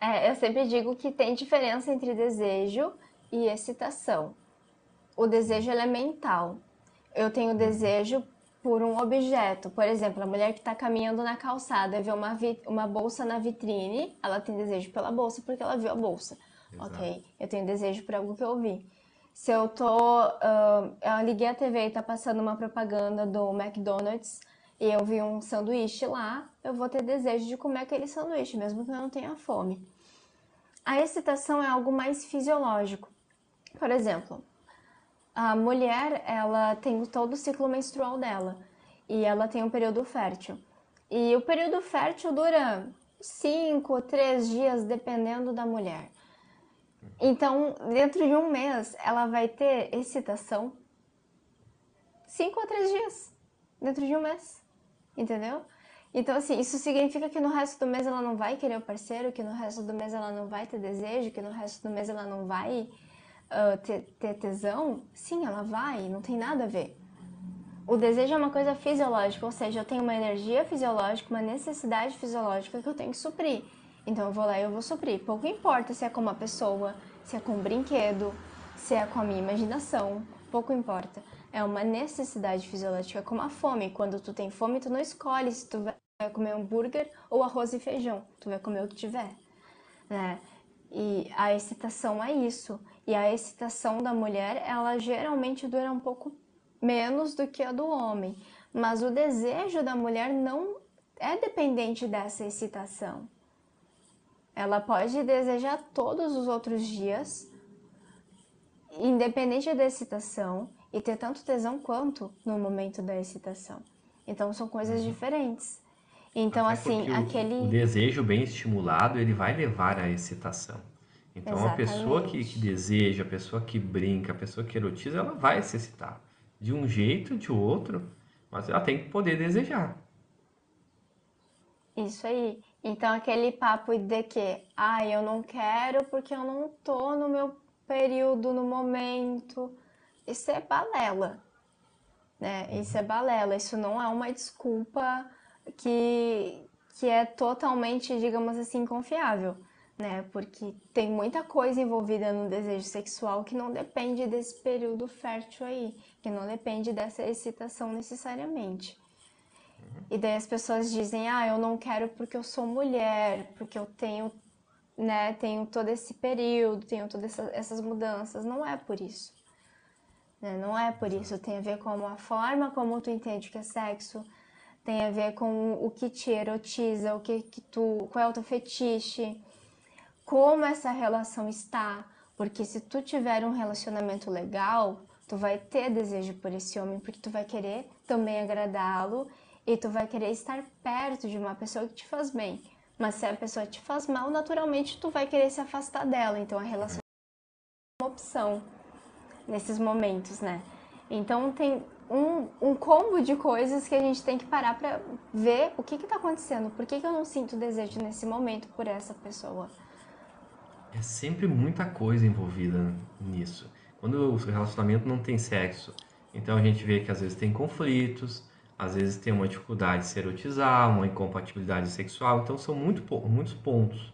É, eu sempre digo que tem diferença entre desejo e excitação. O desejo é mental. Eu tenho desejo por um objeto. Por exemplo, a mulher que está caminhando na calçada e vê uma, uma bolsa na vitrine, ela tem desejo pela bolsa porque ela viu a bolsa. Exato. Ok? Eu tenho desejo por algo que eu vi. Se eu tô. Uh, eu liguei a TV e tá passando uma propaganda do McDonald's e eu vi um sanduíche lá, eu vou ter desejo de comer aquele sanduíche, mesmo que eu não tenha fome. A excitação é algo mais fisiológico. Por exemplo, a mulher, ela tem todo o ciclo menstrual dela e ela tem um período fértil. E o período fértil dura 5, 3 dias, dependendo da mulher. Então, dentro de um mês, ela vai ter excitação 5 ou 3 dias, dentro de um mês, entendeu? Então, assim, isso significa que no resto do mês ela não vai querer o parceiro, que no resto do mês ela não vai ter desejo, que no resto do mês ela não vai uh, ter, ter tesão? Sim, ela vai, não tem nada a ver. O desejo é uma coisa fisiológica, ou seja, eu tenho uma energia fisiológica, uma necessidade fisiológica que eu tenho que suprir. Então eu vou lá e eu vou suprir. Pouco importa se é com uma pessoa, se é com um brinquedo, se é com a minha imaginação, pouco importa. É uma necessidade fisiológica, como a fome. Quando tu tem fome, tu não escolhe se tu vai comer hambúrguer ou arroz e feijão. Tu vai comer o que tiver, né? E a excitação é isso. E a excitação da mulher, ela geralmente dura um pouco menos do que a do homem. Mas o desejo da mulher não é dependente dessa excitação. Ela pode desejar todos os outros dias, independente da excitação, e ter tanto tesão quanto no momento da excitação. Então são coisas uhum. diferentes. Então, Até assim, aquele. O desejo bem estimulado, ele vai levar à excitação. Então, Exatamente. a pessoa que, que, deseja, a pessoa que brinca, a pessoa que erotiza, ela vai se excitar. De um jeito, de outro, mas ela tem que poder desejar. Isso aí. Então, aquele papo de que, ah, eu não quero porque eu não tô no meu período, no momento. Isso é balela, né? Isso é balela. Isso não é uma desculpa que, que é totalmente, digamos assim, confiável, né? Porque tem muita coisa envolvida no desejo sexual que não depende desse período fértil aí, que não depende dessa excitação necessariamente. E daí as pessoas dizem, ah, eu não quero porque eu sou mulher, porque eu tenho, né, tenho todo esse período, tenho todas essas mudanças. Não é por isso. Né? Não é por isso. Tem a ver com a forma como tu entende que é sexo, tem a ver com o que te erotiza, o que, que tu, qual é o teu fetiche, como essa relação está. Porque se tu tiver um relacionamento legal, tu vai ter desejo por esse homem, porque tu vai querer também agradá-lo e tu vai querer estar perto de uma pessoa que te faz bem. Mas se a pessoa te faz mal, naturalmente tu vai querer se afastar dela. Então a relação é uma opção nesses momentos, né? Então tem um, um combo de coisas que a gente tem que parar para ver o que está acontecendo. Por que, que eu não sinto desejo nesse momento por essa pessoa? É sempre muita coisa envolvida nisso. Quando o relacionamento não tem sexo, então a gente vê que às vezes tem conflitos, às vezes tem uma dificuldade de se erotizar, uma incompatibilidade sexual, então são muito, muitos pontos.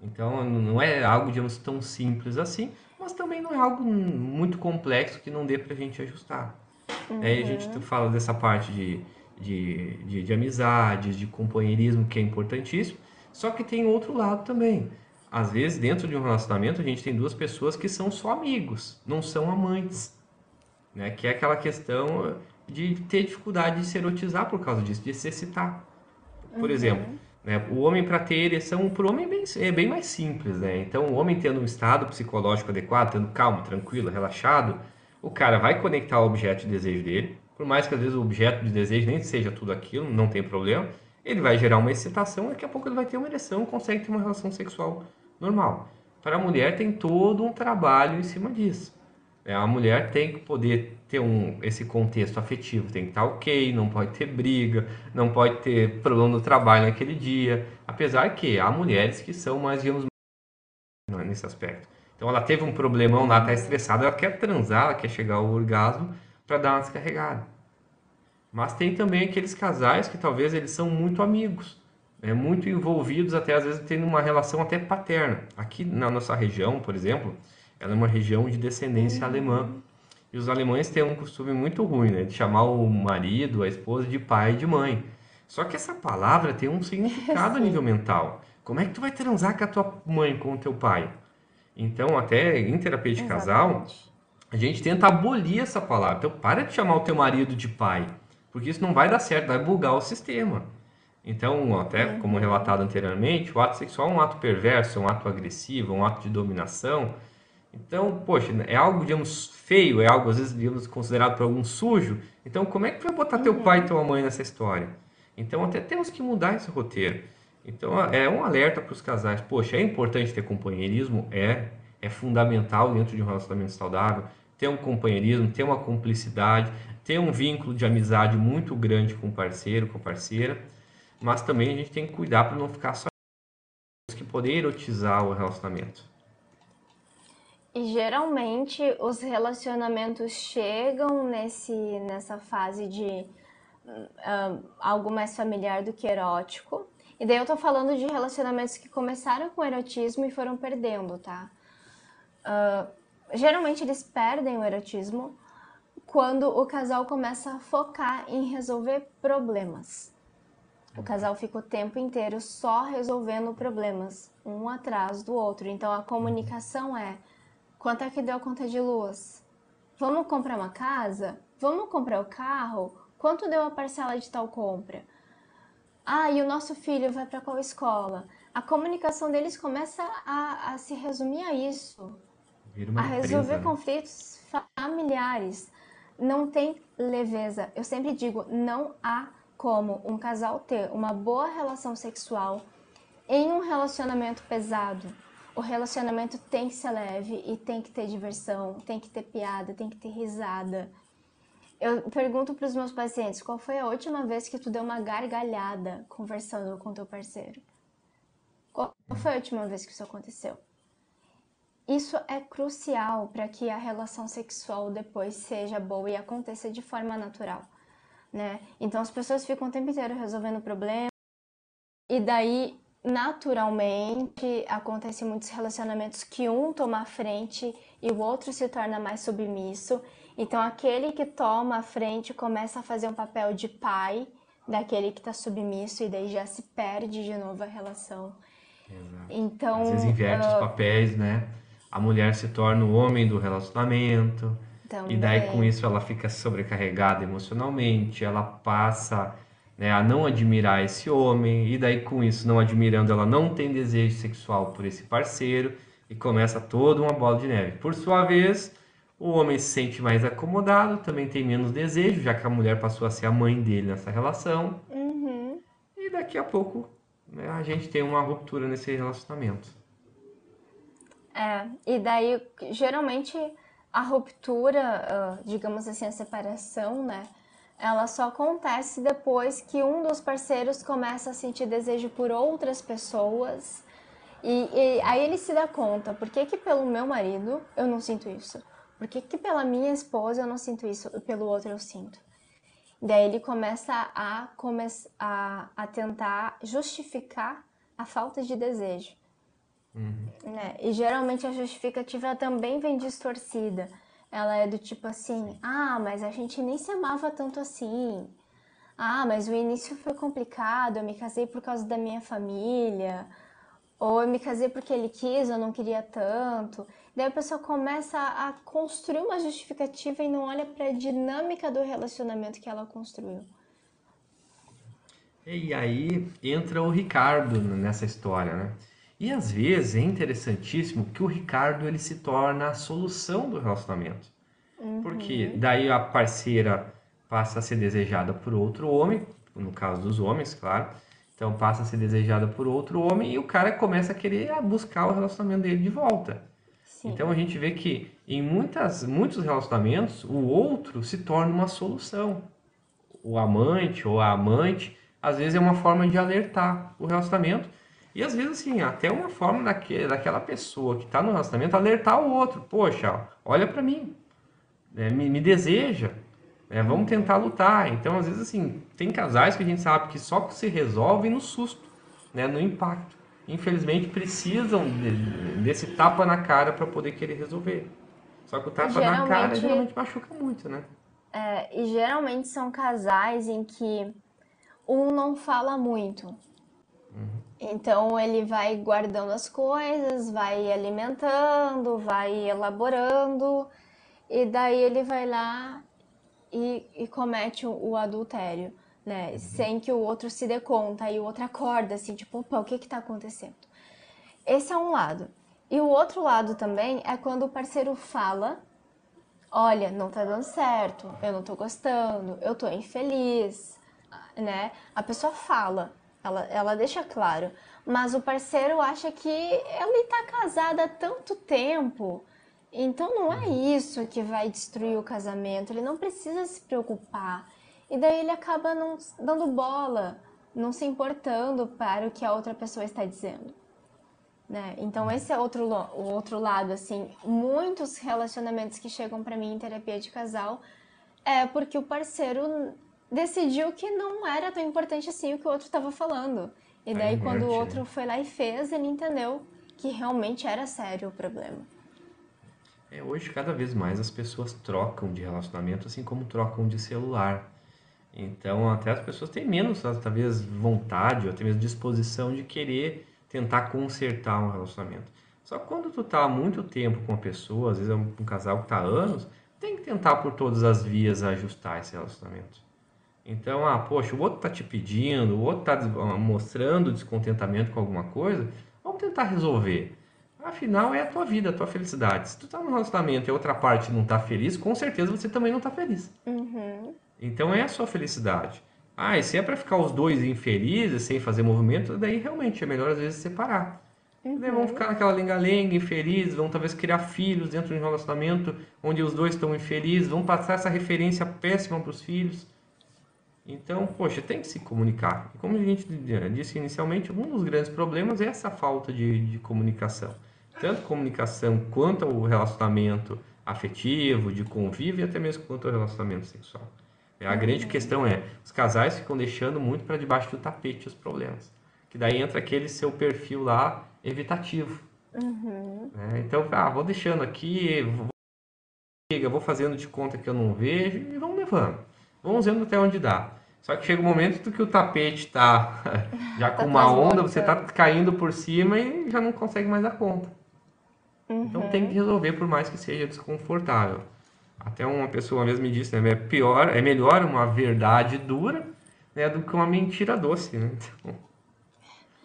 Então não é algo, digamos, tão simples assim, mas também não é algo muito complexo que não dê para a gente ajustar. Uhum. Aí a gente uhum. fala dessa parte de, de, de, de amizades, de companheirismo, que é importantíssimo, só que tem outro lado também. Às vezes, dentro de um relacionamento, a gente tem duas pessoas que são só amigos, não são amantes. Né? Que é aquela questão de ter dificuldade de se erotizar por causa disso, de se excitar. Por uhum. exemplo, né, o homem para ter ereção, para o homem é bem, é bem mais simples. Né? Então, o homem tendo um estado psicológico adequado, tendo calmo, tranquilo, relaxado, o cara vai conectar o objeto de desejo dele, por mais que às vezes o objeto de desejo nem seja tudo aquilo, não tem problema, ele vai gerar uma excitação, daqui a pouco ele vai ter uma ereção, consegue ter uma relação sexual normal. Para a mulher tem todo um trabalho em cima disso. É, a mulher tem que poder ter um, esse contexto afetivo, tem que estar ok, não pode ter briga, não pode ter problema no trabalho naquele dia. Apesar que há mulheres que são mais, digamos, nesse aspecto. Então ela teve um problemão lá, está estressada, ela quer transar, ela quer chegar ao orgasmo para dar uma descarregada. Mas tem também aqueles casais que talvez eles são muito amigos. é, muito envolvidos, até às vezes tendo uma relação até paterna. Aqui na nossa região, por exemplo, ela é uma região de descendência uhum. alemã. E os alemães têm um costume muito ruim, né? De chamar o marido, a esposa, de pai e de mãe. Só que essa palavra tem um significado a nível mental. Como é que tu vai transar com a tua mãe, com o teu pai? Então, até em terapia de Exatamente. casal, a gente tenta abolir essa palavra. Então, para de chamar o teu marido de pai, porque isso não vai dar certo, vai bugar o sistema. Então, até uhum. como relatado anteriormente, o ato sexual é um ato perverso, é um ato agressivo, é um ato de dominação. Então, poxa, é algo, digamos, feio, é algo, às vezes, digamos, considerado por algum sujo. Então, como é que vai botar uhum. teu pai e tua mãe nessa história? Então, até temos que mudar esse roteiro. Então, é um alerta para os casais. Poxa, é importante ter companheirismo? É. É fundamental dentro de um relacionamento saudável. Ter um companheirismo, ter uma cumplicidade, ter um vínculo de amizade muito grande com o parceiro, com a parceira mas também a gente tem que cuidar para não ficar só que poder erotizar o relacionamento. E geralmente os relacionamentos chegam nesse, nessa fase de uh, algo mais familiar do que erótico. E daí eu tô falando de relacionamentos que começaram com erotismo e foram perdendo, tá? Uh, geralmente eles perdem o erotismo quando o casal começa a focar em resolver problemas. O casal fica o tempo inteiro só resolvendo problemas, um atrás do outro. Então a comunicação é: quanto é que deu a conta de luz? Vamos comprar uma casa? Vamos comprar o carro? Quanto deu a parcela de tal compra? Ah, e o nosso filho vai para qual escola? A comunicação deles começa a, a se resumir a isso, a resolver empresa, né? conflitos familiares. Não tem leveza. Eu sempre digo, não há como um casal ter uma boa relação sexual em um relacionamento pesado. O relacionamento tem que ser leve e tem que ter diversão, tem que ter piada, tem que ter risada. Eu pergunto para os meus pacientes, qual foi a última vez que tu deu uma gargalhada conversando com teu parceiro? Qual foi a última vez que isso aconteceu? Isso é crucial para que a relação sexual depois seja boa e aconteça de forma natural né? Então as pessoas ficam o tempo inteiro resolvendo problemas e daí naturalmente acontecem muitos relacionamentos que um toma a frente e o outro se torna mais submisso. Então aquele que toma a frente começa a fazer um papel de pai daquele que está submisso e daí já se perde de novo a relação. Exato. Então, às vezes inverte uh... os papéis, né? A mulher se torna o homem do relacionamento também. E daí com isso ela fica sobrecarregada emocionalmente, ela passa né, a não admirar esse homem, e daí com isso, não admirando, ela não tem desejo sexual por esse parceiro, e começa toda uma bola de neve. Por sua vez, o homem se sente mais acomodado, também tem menos desejo, já que a mulher passou a ser a mãe dele nessa relação. Uhum. E daqui a pouco né, a gente tem uma ruptura nesse relacionamento. É, e daí geralmente a ruptura, digamos assim, a separação, né? Ela só acontece depois que um dos parceiros começa a sentir desejo por outras pessoas. E, e aí ele se dá conta, por que, que pelo meu marido eu não sinto isso? Por que, que pela minha esposa eu não sinto isso e pelo outro eu sinto? Daí ele começa a, come a, a tentar justificar a falta de desejo. Uhum. Né? E geralmente a justificativa também vem distorcida. Ela é do tipo assim: ah, mas a gente nem se amava tanto assim. Ah, mas o início foi complicado, eu me casei por causa da minha família. Ou eu me casei porque ele quis, eu não queria tanto. Daí a pessoa começa a construir uma justificativa e não olha para a dinâmica do relacionamento que ela construiu. E aí entra o Ricardo nessa história, né? E às vezes é interessantíssimo que o Ricardo ele se torna a solução do relacionamento. Uhum. Porque daí a parceira passa a ser desejada por outro homem, no caso dos homens, claro. Então passa a ser desejada por outro homem e o cara começa a querer buscar o relacionamento dele de volta. Sim. Então a gente vê que em muitas, muitos relacionamentos o outro se torna uma solução. O amante ou a amante às vezes é uma forma de alertar o relacionamento e às vezes, assim, até uma forma daquele, daquela pessoa que está no relacionamento alertar o outro: Poxa, olha para mim, né? me, me, deseja, né? vamos tentar lutar. Então, às vezes, assim, tem casais que a gente sabe que só se resolve no susto. né, no impacto. Infelizmente precisam de, desse tapa na cara para poder querer resolver. Só que o tapa geralmente, na cara geralmente machuca muito, né? É, e geralmente são casais em que um não fala muito. Uhum. Então ele vai guardando as coisas, vai alimentando, vai elaborando, e daí ele vai lá e, e comete o, o adultério né? Uhum. Sem que o outro se dê conta e o outro acorda assim, tipo, opa, o que que tá acontecendo? Esse é um lado. E o outro lado também é quando o parceiro fala: Olha, não tá dando certo, eu não tô gostando, eu tô infeliz, né? A pessoa fala, ela, ela deixa claro, mas o parceiro acha que ele tá casada há tanto tempo, então não é uhum. isso que vai destruir o casamento, ele não precisa se preocupar. E daí ele acaba não dando bola, não se importando para o que a outra pessoa está dizendo. Né? Então esse é outro, o outro lado, assim, muitos relacionamentos que chegam para mim em terapia de casal é porque o parceiro decidiu que não era tão importante assim o que o outro estava falando. E daí é quando o outro foi lá e fez, ele entendeu que realmente era sério o problema. É, hoje cada vez mais as pessoas trocam de relacionamento assim como trocam de celular. Então, até as pessoas têm menos, talvez, vontade ou até mesmo disposição de querer tentar consertar um relacionamento. Só que quando tu tá há muito tempo com uma pessoa, às vezes é um, um casal que tá há anos, tem que tentar por todas as vias ajustar esse relacionamento. Então, ah, poxa, o outro tá te pedindo, o outro tá mostrando descontentamento com alguma coisa, vamos tentar resolver. Afinal, é a tua vida, a tua felicidade. Se tu tá num relacionamento e a outra parte não tá feliz, com certeza você também não tá feliz. Uhum. Então é a sua felicidade. Ah, e se é para ficar os dois infelizes, sem fazer movimento, daí realmente é melhor às vezes separar. Uhum. Daí vão ficar naquela lenga-lenga, infelizes, vão talvez criar filhos dentro de um relacionamento onde os dois estão infelizes, vão passar essa referência péssima para os filhos. Então, poxa, tem que se comunicar. E como a gente disse inicialmente, um dos grandes problemas é essa falta de, de comunicação. Tanto comunicação quanto o relacionamento afetivo, de convívio e até mesmo quanto ao relacionamento sexual. A grande questão é, os casais ficam deixando muito para debaixo do tapete os problemas. Que daí entra aquele seu perfil lá evitativo. Uhum. Né? Então, ah, vou deixando aqui, vou, vou fazendo de conta que eu não vejo e vamos levando. Vamos vendo até onde dá. Só que chega um momento que o tapete está já com tá uma onda, você está caindo por cima e já não consegue mais dar conta. Uhum. Então tem que resolver por mais que seja desconfortável. Até uma pessoa mesmo me disse, né? É pior, é melhor uma verdade dura né, do que uma mentira doce, né? Então,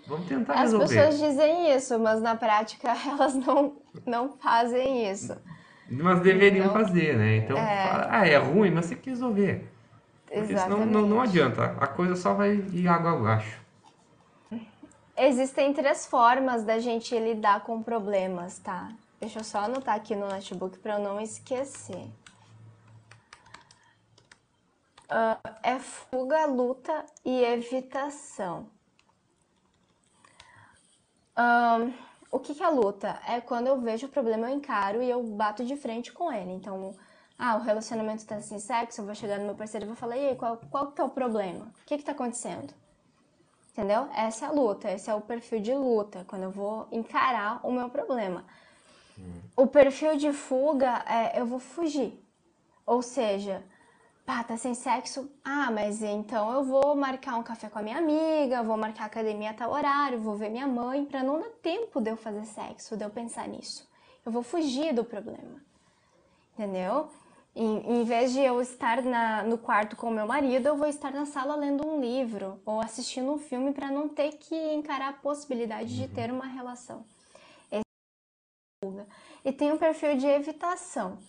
vamos tentar As resolver. As pessoas dizem isso, mas na prática elas não, não fazem isso. Mas deveriam então, fazer, né? Então, é... Fala, ah, é ruim, mas você tem que resolver. Porque senão não, não adianta, a coisa só vai ir água abaixo. Existem três formas da gente lidar com problemas, tá? Deixa eu só anotar aqui no notebook para eu não esquecer. Uh, é fuga, luta e evitação. Uh, o que, que é luta? É quando eu vejo o problema, eu encaro e eu bato de frente com ele. Então, ah, o relacionamento está sem sexo, eu vou chegar no meu parceiro e vou falar, e aí, qual, qual que é o problema? O que está acontecendo? Entendeu? Essa é a luta, esse é o perfil de luta, quando eu vou encarar o meu problema. Hum. O perfil de fuga é eu vou fugir. Ou seja, pá, tá sem sexo. Ah, mas então eu vou marcar um café com a minha amiga, vou marcar academia a tal horário, vou ver minha mãe, para não dar tempo de eu fazer sexo, de eu pensar nisso. Eu vou fugir do problema. Entendeu? Em, em vez de eu estar na, no quarto com meu marido, eu vou estar na sala lendo um livro ou assistindo um filme para não ter que encarar a possibilidade de ter uma relação. Esse é e tem um perfil de evitação.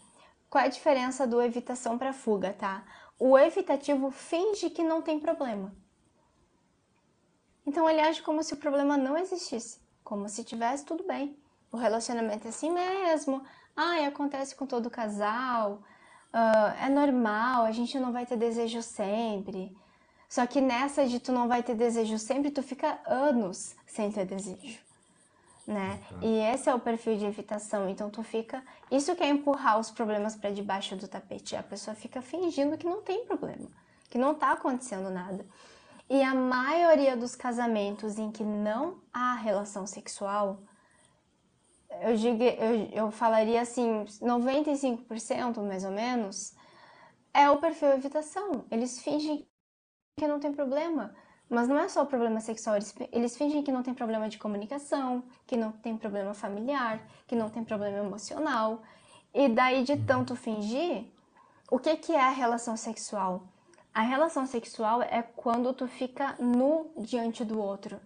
Qual é a diferença do evitação para fuga, tá? O evitativo finge que não tem problema. Então ele age como se o problema não existisse, como se tivesse tudo bem. O relacionamento é assim mesmo. Ah, acontece com todo casal. Uh, é normal, a gente não vai ter desejo sempre. Só que nessa de tu não vai ter desejo sempre, tu fica anos sem ter desejo né? E esse é o perfil de evitação. Então tu fica, isso que é empurrar os problemas para debaixo do tapete. A pessoa fica fingindo que não tem problema, que não tá acontecendo nada. E a maioria dos casamentos em que não há relação sexual, eu, digo, eu, eu falaria assim, 95% mais ou menos, é o perfil evitação. Eles fingem que não tem problema. Mas não é só o problema sexual, eles, eles fingem que não tem problema de comunicação, que não tem problema familiar, que não tem problema emocional. E daí de tanto fingir, o que, que é a relação sexual? A relação sexual é quando tu fica nu diante do outro.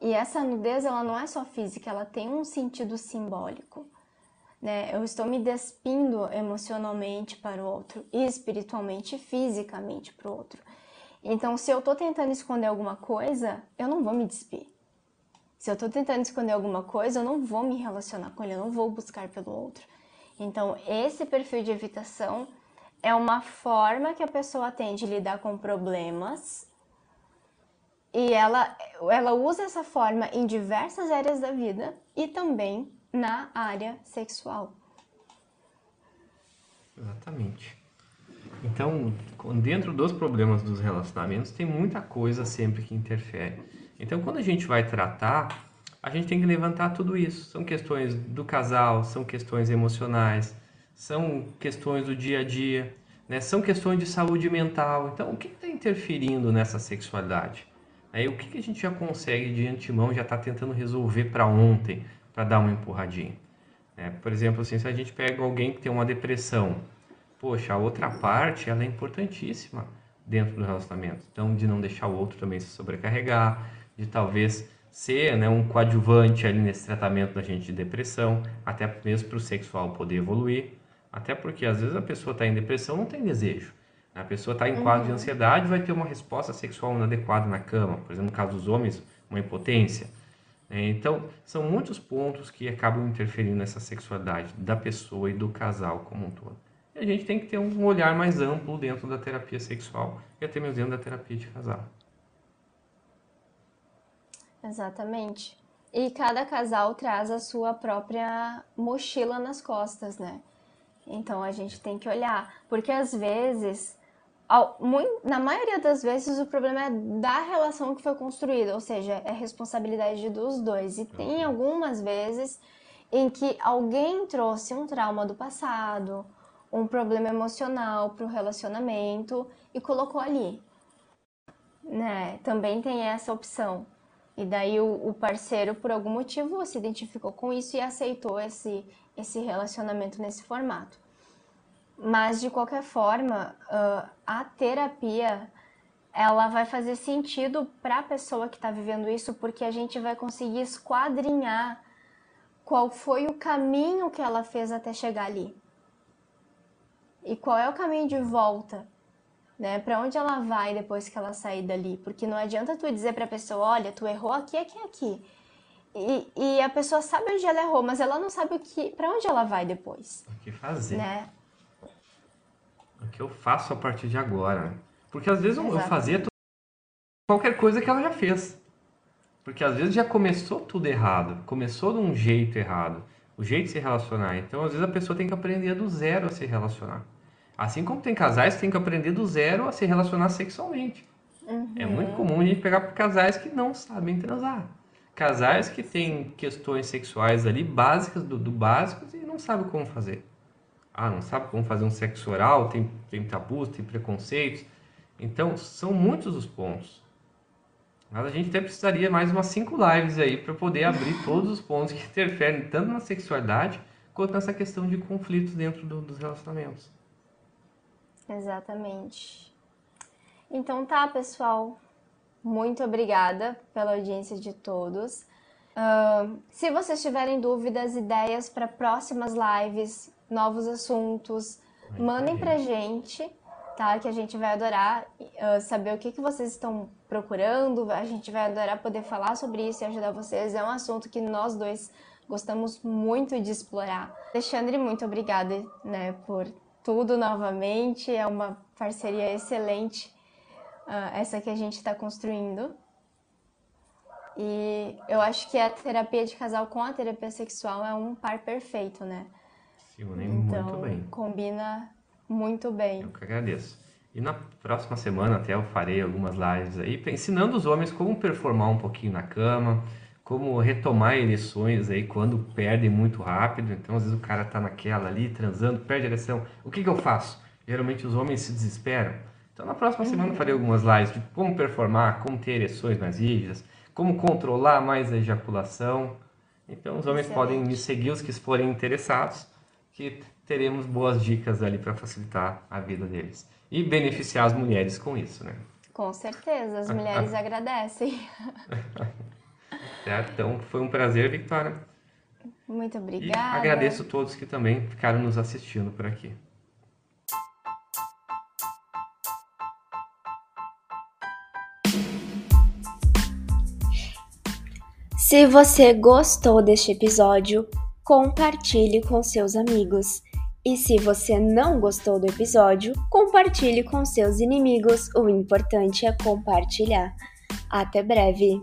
E essa nudez, ela não é só física, ela tem um sentido simbólico. Né? Eu estou me despindo emocionalmente para o outro, e espiritualmente e fisicamente para o outro. Então, se eu estou tentando esconder alguma coisa, eu não vou me despir. Se eu estou tentando esconder alguma coisa, eu não vou me relacionar com ele, eu não vou buscar pelo outro. Então, esse perfil de evitação é uma forma que a pessoa tem de lidar com problemas e ela, ela usa essa forma em diversas áreas da vida e também na área sexual. Exatamente. Então, dentro dos problemas dos relacionamentos, tem muita coisa sempre que interfere. Então, quando a gente vai tratar, a gente tem que levantar tudo isso. São questões do casal, são questões emocionais, são questões do dia a dia, né? são questões de saúde mental. Então, o que está interferindo nessa sexualidade? Aí, o que, que a gente já consegue de antemão, já está tentando resolver para ontem, para dar uma empurradinha? É, por exemplo, assim, se a gente pega alguém que tem uma depressão, poxa, a outra parte ela é importantíssima dentro do relacionamento. Então, de não deixar o outro também se sobrecarregar, de talvez ser né, um coadjuvante ali nesse tratamento da gente de depressão, até mesmo para o sexual poder evoluir. Até porque às vezes a pessoa está em depressão não tem desejo. A pessoa está em quadro de uhum. ansiedade vai ter uma resposta sexual inadequada na cama. Por exemplo, no caso dos homens, uma impotência. É, então, são muitos pontos que acabam interferindo nessa sexualidade da pessoa e do casal como um todo. E a gente tem que ter um olhar mais amplo dentro da terapia sexual e até mesmo dentro da terapia de casal. Exatamente. E cada casal traz a sua própria mochila nas costas, né? Então a gente tem que olhar, porque às vezes, na maioria das vezes, o problema é da relação que foi construída, ou seja, é responsabilidade dos dois. E tem algumas vezes em que alguém trouxe um trauma do passado, um problema emocional para o relacionamento e colocou ali. Né? Também tem essa opção. E daí o, o, parceiro, por algum motivo, se identificou com isso e aceitou esse, esse relacionamento nesse formato. Mas, de qualquer forma, uh, a terapia ela vai fazer sentido para a pessoa que está vivendo isso, porque a gente vai conseguir esquadrinhar qual foi o caminho que ela fez até chegar ali. E qual é o caminho de volta né? Para onde ela vai depois que ela sair dali? Porque não adianta tu dizer para a pessoa, olha, tu errou aqui, aqui, aqui. E, e a pessoa sabe onde ela errou, mas ela não sabe o que, para onde ela vai depois. O que fazer? Né? O que eu faço a partir de agora? Porque às vezes eu fazia qualquer coisa que ela já fez. Porque às vezes já começou tudo errado, começou de um jeito errado, o jeito de se relacionar. Então às vezes a pessoa tem que aprender do zero a se relacionar. Assim como tem casais que têm que aprender do zero a se relacionar sexualmente. Uhum. É muito comum a gente pegar casais que não sabem transar. Casais que têm questões sexuais ali básicas, do, do básico, e não sabem como fazer. Ah, não sabe como fazer um sexo oral, tem, tem tabus, tem preconceitos. Então, são muitos os pontos. Mas a gente até precisaria mais umas cinco lives aí para poder abrir todos os pontos que interferem tanto na sexualidade quanto nessa questão de conflitos dentro do, dos relacionamentos. Exatamente. Então tá, pessoal. Muito obrigada pela audiência de todos. Uh, se vocês tiverem dúvidas, ideias para próximas lives, novos assuntos, mandem pra gente, tá? Que a gente vai adorar uh, saber o que, que vocês estão procurando. A gente vai adorar poder falar sobre isso e ajudar vocês. É um assunto que nós dois gostamos muito de explorar. Alexandre, muito obrigada, né, por tudo novamente. É uma parceria excelente uh, essa que a gente está construindo. E eu acho que a terapia de casal com a terapia sexual é um par perfeito, né? Se unem então, muito bem. Combina muito bem. Eu que agradeço. E na próxima semana até eu farei algumas lives aí ensinando os homens como performar um pouquinho na cama, como retomar ereções aí quando perdem muito rápido. Então, às vezes o cara tá naquela ali, transando, perde a ereção. O que, que eu faço? Geralmente os homens se desesperam. Então, na próxima uhum. semana eu farei algumas lives de como performar, como ter ereções mais rígidas, como controlar mais a ejaculação. Então, os homens Excelente. podem me seguir, os que forem interessados, que teremos boas dicas ali para facilitar a vida deles. E beneficiar as mulheres com isso, né? Com certeza, as mulheres agradecem. Certo? Então foi um prazer, Victoria. Muito obrigada. E agradeço a todos que também ficaram nos assistindo por aqui. Se você gostou deste episódio, compartilhe com seus amigos. E se você não gostou do episódio, compartilhe com seus inimigos. O importante é compartilhar. Até breve!